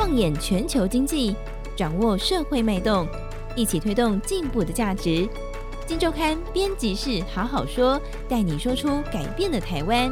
放眼全球经济，掌握社会脉动，一起推动进步的价值。金周刊编辑室好好说，带你说出改变的台湾。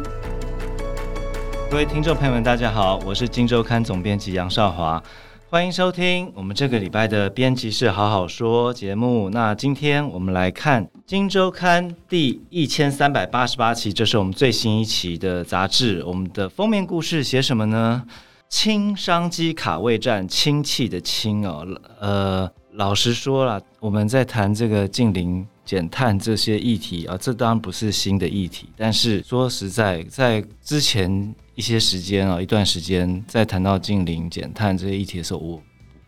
各位听众朋友们，大家好，我是金周刊总编辑杨少华，欢迎收听我们这个礼拜的编辑室好好说节目。那今天我们来看金周刊第一千三百八十八期，这是我们最新一期的杂志。我们的封面故事写什么呢？氢商机卡位战，氢气的氢哦，呃，老实说了，我们在谈这个近零。减碳这些议题啊，这当然不是新的议题。但是说实在，在之前一些时间啊，一段时间，在谈到近零减碳这些议题的时候，我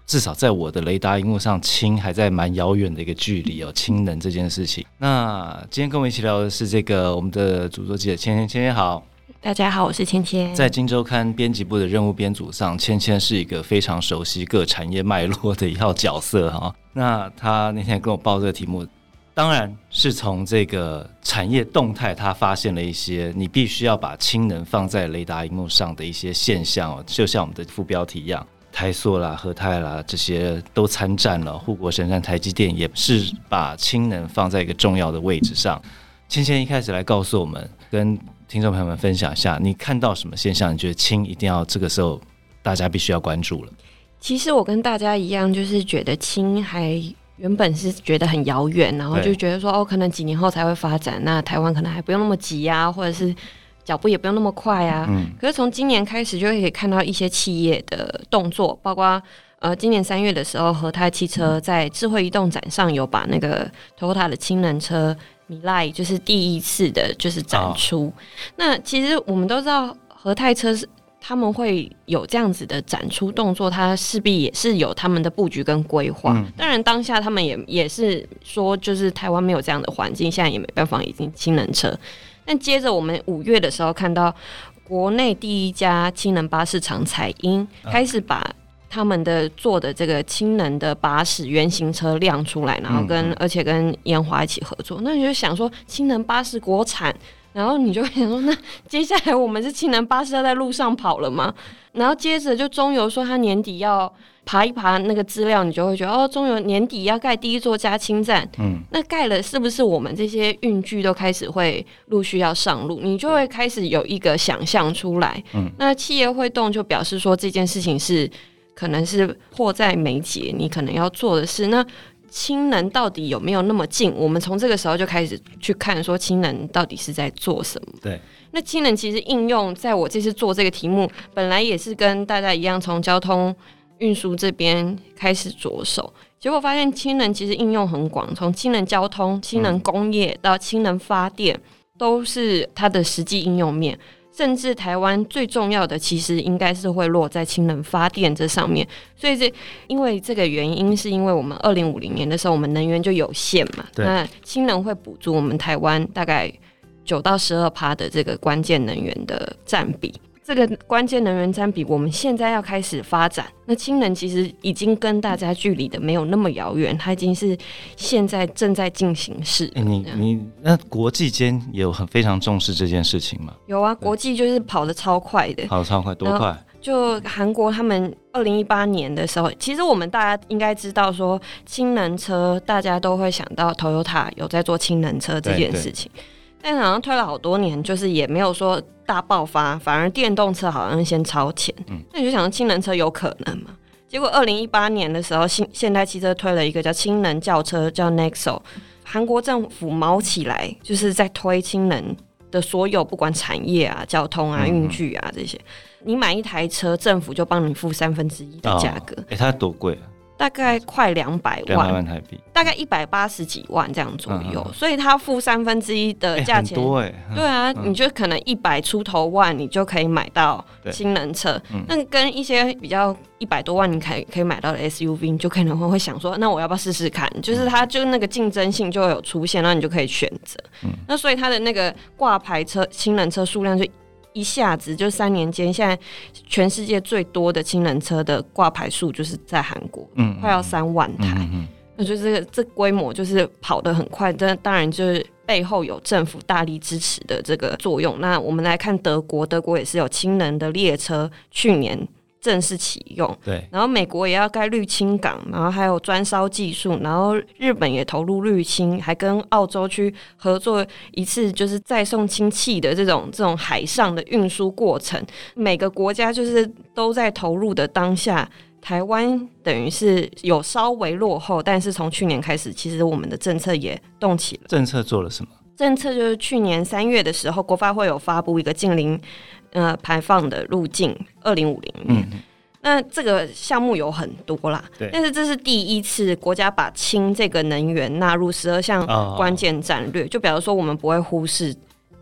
至少在我的雷达荧幕上，氢还在蛮遥远的一个距离哦，氢能这件事情。那今天跟我们一起聊的是这个我们的主作记者芊芊，芊芊好，大家好，我是芊芊。在今周刊编辑部的任务编组上，芊芊是一个非常熟悉各产业脉络的一号角色哈。那他那天跟我报这个题目。当然是从这个产业动态，他发现了一些你必须要把氢能放在雷达荧幕上的一些现象哦，就像我们的副标题一样，台塑啦、和泰啦这些都参战了，护国神山台积电也是把氢能放在一个重要的位置上。芊芊一开始来告诉我们，跟听众朋友们分享一下，你看到什么现象？你觉得氢一定要这个时候大家必须要关注了？其实我跟大家一样，就是觉得氢还。原本是觉得很遥远，然后就觉得说哦，可能几年后才会发展，那台湾可能还不用那么急啊，或者是脚步也不用那么快啊。嗯。可是从今年开始就可以看到一些企业的动作，包括呃，今年三月的时候，和泰汽车在智慧移动展上有把那个 Toyota 的氢能车 Mirai 就是第一次的就是展出。哦。那其实我们都知道和泰车是。他们会有这样子的展出动作，它势必也是有他们的布局跟规划。嗯、当然，当下他们也也是说，就是台湾没有这样的环境，现在也没办法引进氢能车。但接着我们五月的时候看到，国内第一家氢能巴士厂彩英开始把他们的做的这个氢能的巴士原型车亮出来，然后跟、嗯、而且跟研华一起合作。那你就想说，氢能巴士国产。然后你就会想说，那接下来我们是氢能巴士要在路上跑了吗？然后接着就中油说他年底要爬一爬那个资料，你就会觉得哦，中油年底要盖第一座加氢站，嗯，那盖了是不是我们这些运具都开始会陆续要上路？你就会开始有一个想象出来，嗯，那企业会动就表示说这件事情是可能是迫在眉睫，你可能要做的事那。氢能到底有没有那么近？我们从这个时候就开始去看，说氢能到底是在做什么？对，那氢能其实应用在我这次做这个题目，本来也是跟大家一样，从交通运输这边开始着手，结果发现氢能其实应用很广，从氢能交通、氢能工业到氢能发电，都是它的实际应用面。甚至台湾最重要的，其实应该是会落在氢能发电这上面。所以这因为这个原因，是因为我们二零五零年的时候，我们能源就有限嘛。那氢能会补足我们台湾大概九到十二趴的这个关键能源的占比。这个关键能源占比，我们现在要开始发展。那氢能其实已经跟大家距离的没有那么遥远，它已经是现在正在进行式。欸、你你那国际间有很非常重视这件事情吗？有啊，国际就是跑得超快的，跑得超快，多快？就韩国他们二零一八年的时候，其实我们大家应该知道说，氢能车大家都会想到 Toyota 有在做氢能车这件事情。但好像推了好多年，就是也没有说大爆发，反而电动车好像先超前。嗯，那你就想说氢能车有可能吗？结果二零一八年的时候，现现代汽车推了一个叫氢能轿车，叫 Nexo。韩国政府毛起来，就是在推氢能的所有不管产业啊、交通啊、运具啊这些，你买一台车，政府就帮你付三分之一的价格。哎、哦，它多贵啊？大概快两百万，万台币，大概一百八十几万这样左右，嗯、所以他付三分之一的价钱，欸欸、对啊，嗯、你就可能一百出头万，你就可以买到新能车。那、嗯、跟一些比较一百多万，你可以可以买到的 SUV，你就可能会会想说，那我要不要试试看？就是它就那个竞争性就会有出现，那你就可以选择。嗯、那所以它的那个挂牌车新能车数量就。一下子就三年间，现在全世界最多的氢能车的挂牌数就是在韩国，嗯，快要三万台，嗯嗯、那就是这规模就是跑得很快。但当然就是背后有政府大力支持的这个作用。那我们来看德国，德国也是有氢能的列车，去年正式启用。对，然后美国也要盖绿氢港，然后还有专烧技术，然后日本也投入绿氢，还跟澳洲去合作一次，就是再送氢气的这种这种海上的运输过程。每个国家就是都在投入的当下，台湾等于是有稍微落后，但是从去年开始，其实我们的政策也动起了。政策做了什么？政策就是去年三月的时候，国发会有发布一个近零呃排放的路径，二零五零年。嗯、那这个项目有很多啦，对。但是这是第一次国家把氢这个能源纳入十二项关键战略，哦、就比如说我们不会忽视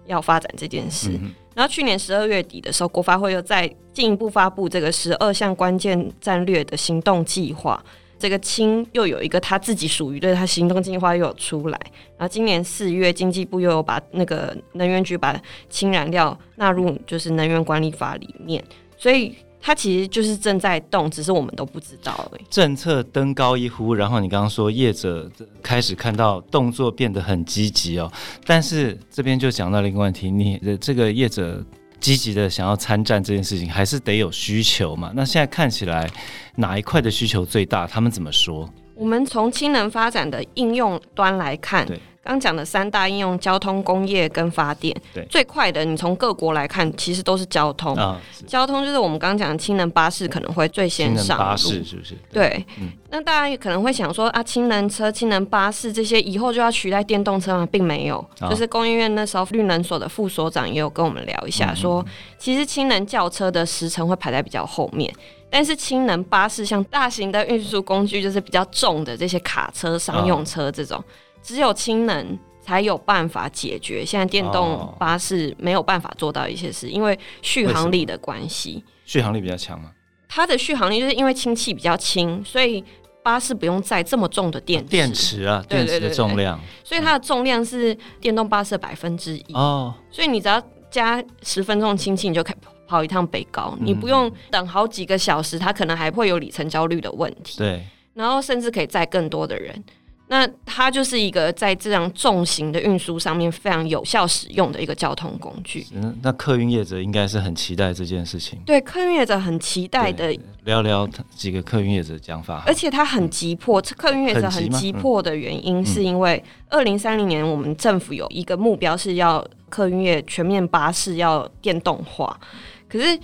要发展这件事。嗯、然后去年十二月底的时候，国发会又再进一步发布这个十二项关键战略的行动计划。这个氢又有一个他自己属于的他行动计划又有出来，然后今年四月经济部又有把那个能源局把氢燃料纳入就是能源管理法里面，所以它其实就是正在动，只是我们都不知道而已。政策登高一呼，然后你刚刚说业者开始看到动作变得很积极哦，但是这边就讲到了一个问题，你的这个业者。积极的想要参战这件事情，还是得有需求嘛？那现在看起来哪一块的需求最大？他们怎么说？我们从氢能发展的应用端来看，对。刚讲的三大应用：交通、工业跟发电。对，最快的，你从各国来看，其实都是交通。啊、交通就是我们刚刚讲的氢能巴士可能会最先上路。巴士是不是？对。那大家也可能会想说啊，氢能车、氢能巴士这些以后就要取代电动车吗？并没有。哦、就是工业院那时候绿能所的副所长也有跟我们聊一下，说、嗯、其实氢能轿车的时程会排在比较后面，但是氢能巴士像大型的运输工具，就是比较重的这些卡车、商用车这种。哦只有氢能才有办法解决现在电动巴士没有办法做到一些事，因为续航力的关系。续航力比较强吗？它的续航力就是因为氢气比较轻，所以巴士不用载这么重的电池。电池啊，电池的重量，所以它的重量是电动巴士的百分之一哦。所以你只要加十分钟氢气，你就可以跑一趟北高，你不用等好几个小时，它可能还会有里程焦虑的问题。对，然后甚至可以载更多的人。那它就是一个在这样重型的运输上面非常有效使用的一个交通工具。嗯，那客运业者应该是很期待这件事情。对，客运业者很期待的。聊聊几个客运业者讲法。而且他很急迫，嗯、客运业者很急迫的原因是因为二零三零年我们政府有一个目标是要客运业全面巴士要电动化，可是。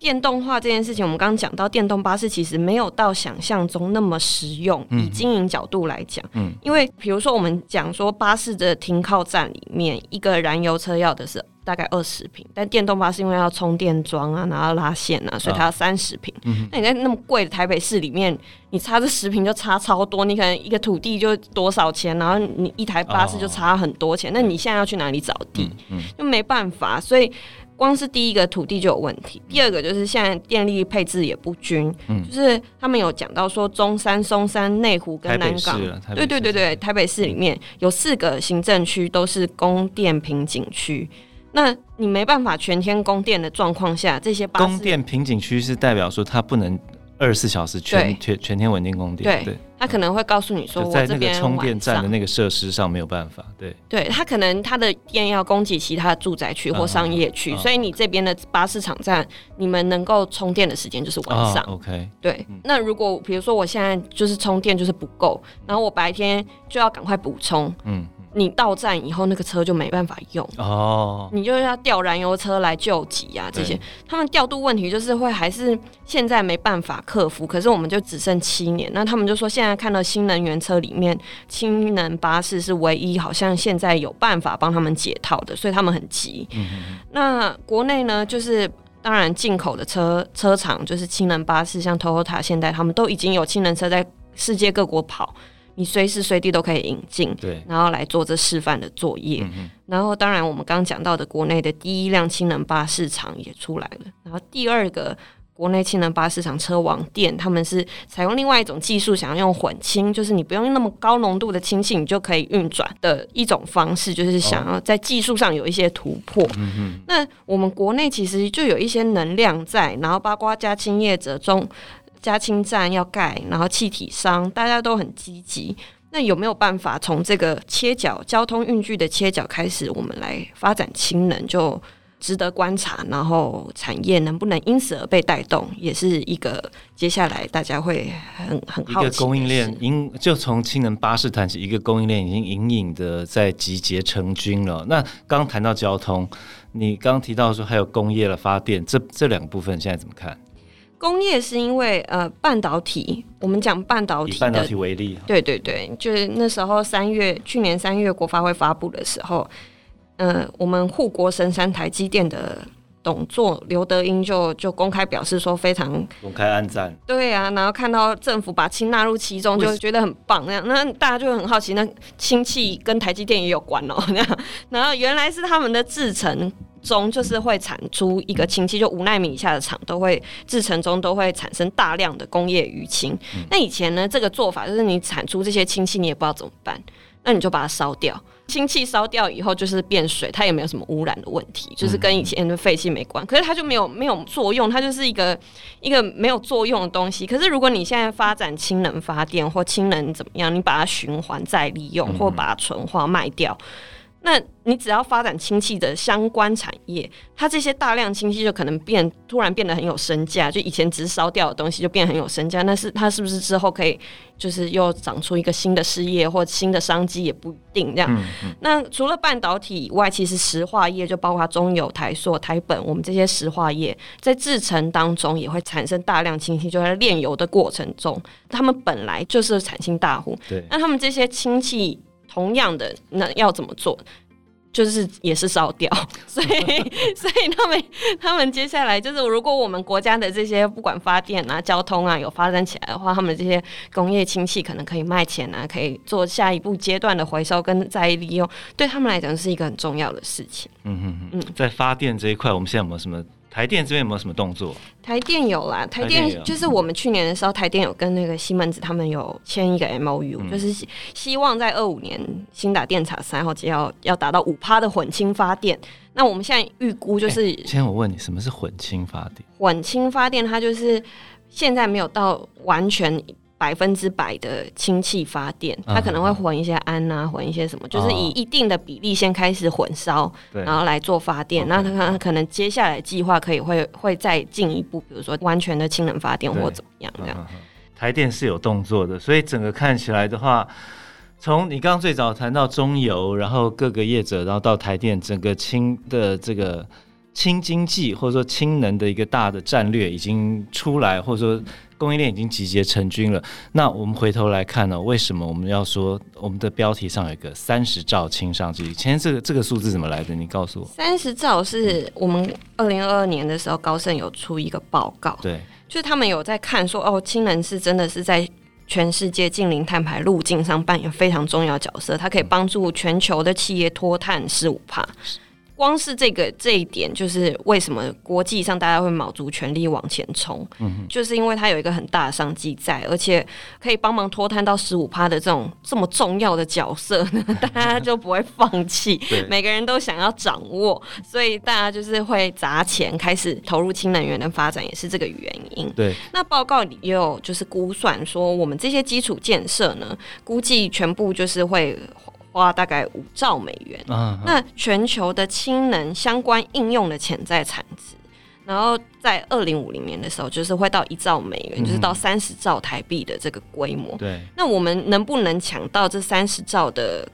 电动化这件事情，我们刚刚讲到，电动巴士其实没有到想象中那么实用。以经营角度来讲，嗯，因为比如说我们讲说巴士的停靠站里面，一个燃油车要的是大概二十瓶，但电动巴士因为要充电桩啊，然后拉线啊，所以它要三十瓶。嗯，那你在那么贵的台北市里面，你差这十瓶就差超多，你可能一个土地就多少钱，然后你一台巴士就差很多钱。那你现在要去哪里找地？嗯，就没办法，所以。光是第一个土地就有问题，第二个就是现在电力配置也不均，嗯，就是他们有讲到说中山、松山、内湖跟南港，对对对对，台北市里面有四个行政区都是供电瓶颈区，那你没办法全天供电的状况下，这些供电瓶颈区是代表说它不能。二十四小时全全全天稳定供电，对，他可能会告诉你说，我在那个充电站的那个设施上没有办法，对，对他可能他的电要供给其他的住宅区或商业区，所以你这边的巴士场站，你们能够充电的时间就是晚上，OK，对。那如果比如说我现在就是充电就是不够，然后我白天就要赶快补充，嗯。你到站以后，那个车就没办法用哦，你就要调燃油车来救急啊，这些他们调度问题就是会还是现在没办法克服。可是我们就只剩七年，那他们就说现在看到新能源车里面，氢能巴士是唯一好像现在有办法帮他们解套的，所以他们很急。嗯、那国内呢，就是当然进口的车车厂就是氢能巴士，像 Toyota 现代他们都已经有氢能车在世界各国跑。你随时随地都可以引进，对，然后来做这示范的作业。嗯、然后，当然我们刚刚讲到的国内的第一辆氢能巴士厂也出来了。然后，第二个国内氢能巴士厂车网店，他们是采用另外一种技术，想要用混氢，就是你不用那么高浓度的氢气，你就可以运转的一种方式，就是想要在技术上有一些突破。哦、嗯那我们国内其实就有一些能量在，然后包括加氢业者中。加氢站要盖，然后气体商大家都很积极。那有没有办法从这个切角交通运具的切角开始，我们来发展氢能？就值得观察，然后产业能不能因此而被带动，也是一个接下来大家会很很好奇的一个供应链，因就从氢能巴士谈起，一个供应链已经隐隐的在集结成军了。那刚谈到交通，你刚提到说还有工业的发电，这这两个部分现在怎么看？工业是因为呃半导体，我们讲半导体，以半导体为例，对对对，就是那时候三月，去年三月国发会发布的时候。嗯、呃，我们护国神山台积电的董座刘德英就就公开表示说，非常公开暗赞。对啊，然后看到政府把氢纳入其中，就觉得很棒。那样，那大家就很好奇，那氢气跟台积电也有关哦。那样，然后原来是他们的制程中，就是会产出一个氢气，就五纳米以下的厂都会制程中都会产生大量的工业余氢。嗯、那以前呢，这个做法就是你产出这些氢气，你也不知道怎么办，那你就把它烧掉。氢气烧掉以后就是变水，它也没有什么污染的问题，就是跟以前的废气没关。可是它就没有没有作用，它就是一个一个没有作用的东西。可是如果你现在发展氢能发电或氢能怎么样，你把它循环再利用，或把它纯化卖掉。那你只要发展氢气的相关产业，它这些大量氢气就可能变突然变得很有身价，就以前只是烧掉的东西就变很有身价。那是它是不是之后可以就是又长出一个新的事业或新的商机也不一定这样。嗯嗯、那除了半导体以外，其实石化业就包括中油、台塑、台本，我们这些石化业在制成当中也会产生大量氢气，就在炼油的过程中，他们本来就是产氢大户。对，那他们这些氢气。同样的，那要怎么做？就是也是烧掉，所以所以他们他们接下来就是，如果我们国家的这些不管发电啊、交通啊有发展起来的话，他们这些工业氢气可能可以卖钱啊，可以做下一步阶段的回收跟再利用，对他们来讲是一个很重要的事情。嗯嗯嗯，在发电这一块，我们现在有没有什么？台电这边有没有什么动作？台电有啦，台电就是我们去年的时候，台电有跟那个西门子他们有签一个 MOU，、嗯、就是希希望在二五年新打电厂三号机要要达到五趴的混氢发电。那我们现在预估就是，欸、先我问你，什么是混氢发电？混氢发电它就是现在没有到完全。百分之百的氢气发电，它可能会混一些氨啊，混一些什么，就是以一定的比例先开始混烧，然后来做发电。那它可能接下来计划可以会会再进一步，比如说完全的氢能发电或怎么样这样。台电是有动作的，所以整个看起来的话，从你刚刚最早谈到中油，然后各个业者，然后到台电，整个氢的这个氢经济或者说氢能的一个大的战略已经出来，或者说。供应链已经集结成军了。那我们回头来看呢、喔？为什么我们要说我们的标题上有一个三十兆氢商机？前这个这个数字怎么来的？你告诉我。三十兆是我们二零二二年的时候，高盛有出一个报告，对，就是他们有在看说，哦，氢能是真的是在全世界近零碳排路径上扮演非常重要角色，它可以帮助全球的企业脱碳十五趴。光是这个这一点，就是为什么国际上大家会卯足全力往前冲，嗯、就是因为它有一个很大的商机在，而且可以帮忙脱摊到十五趴的这种这么重要的角色呢，大家就不会放弃，每个人都想要掌握，所以大家就是会砸钱开始投入氢能源的发展，也是这个原因。对，那报告里也有就是估算说，我们这些基础建设呢，估计全部就是会。花大概五兆美元，啊、那全球的氢能相关应用的潜在产值，然后在二零五零年的时候，就是会到一兆美元，嗯、就是到三十兆台币的这个规模。对，那我们能不能抢到这三十兆的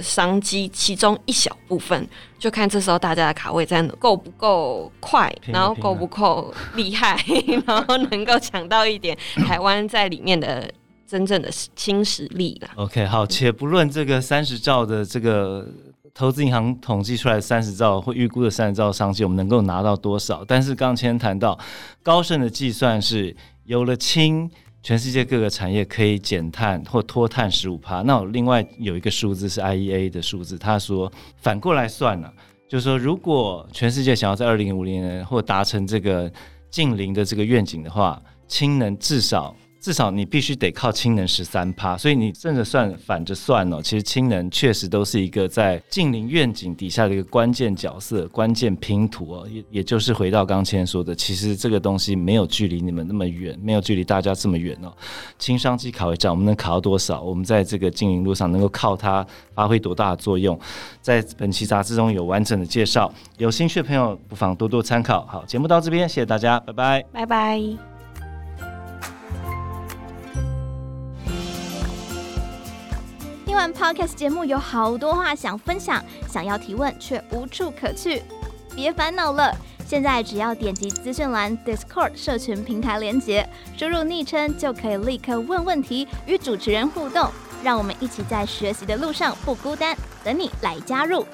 商机？其中一小部分，就看这时候大家的卡位在够不够快，然后够不够厉害，然后能够抢到一点台湾在里面的。真正的氢实力了。OK，好，且不论这个三十兆的这个投资银行统计出来的三十兆或预估的三十兆商机，我们能够拿到多少？但是刚前谈到高盛的计算是有了氢，全世界各个产业可以减碳或脱碳十五趴。那我另外有一个数字是 IEA 的数字，他说反过来算了、就是说如果全世界想要在二零五零年或达成这个近零的这个愿景的话，氢能至少。至少你必须得靠氢能十三趴，所以你正着算反着算哦，其实氢能确实都是一个在净零愿景底下的一个关键角色、关键拼图哦。也也就是回到刚前说的，其实这个东西没有距离你们那么远，没有距离大家这么远哦。氢商机考一战，我们能考到多少？我们在这个净零路上能够靠它发挥多大的作用？在本期杂志中有完整的介绍，有兴趣的朋友不妨多多参考。好，节目到这边，谢谢大家，拜拜，拜拜。完 Podcast 节目，有好多话想分享，想要提问却无处可去。别烦恼了，现在只要点击资讯栏 Discord 社群平台连接，输入昵称就可以立刻问问题，与主持人互动。让我们一起在学习的路上不孤单，等你来加入。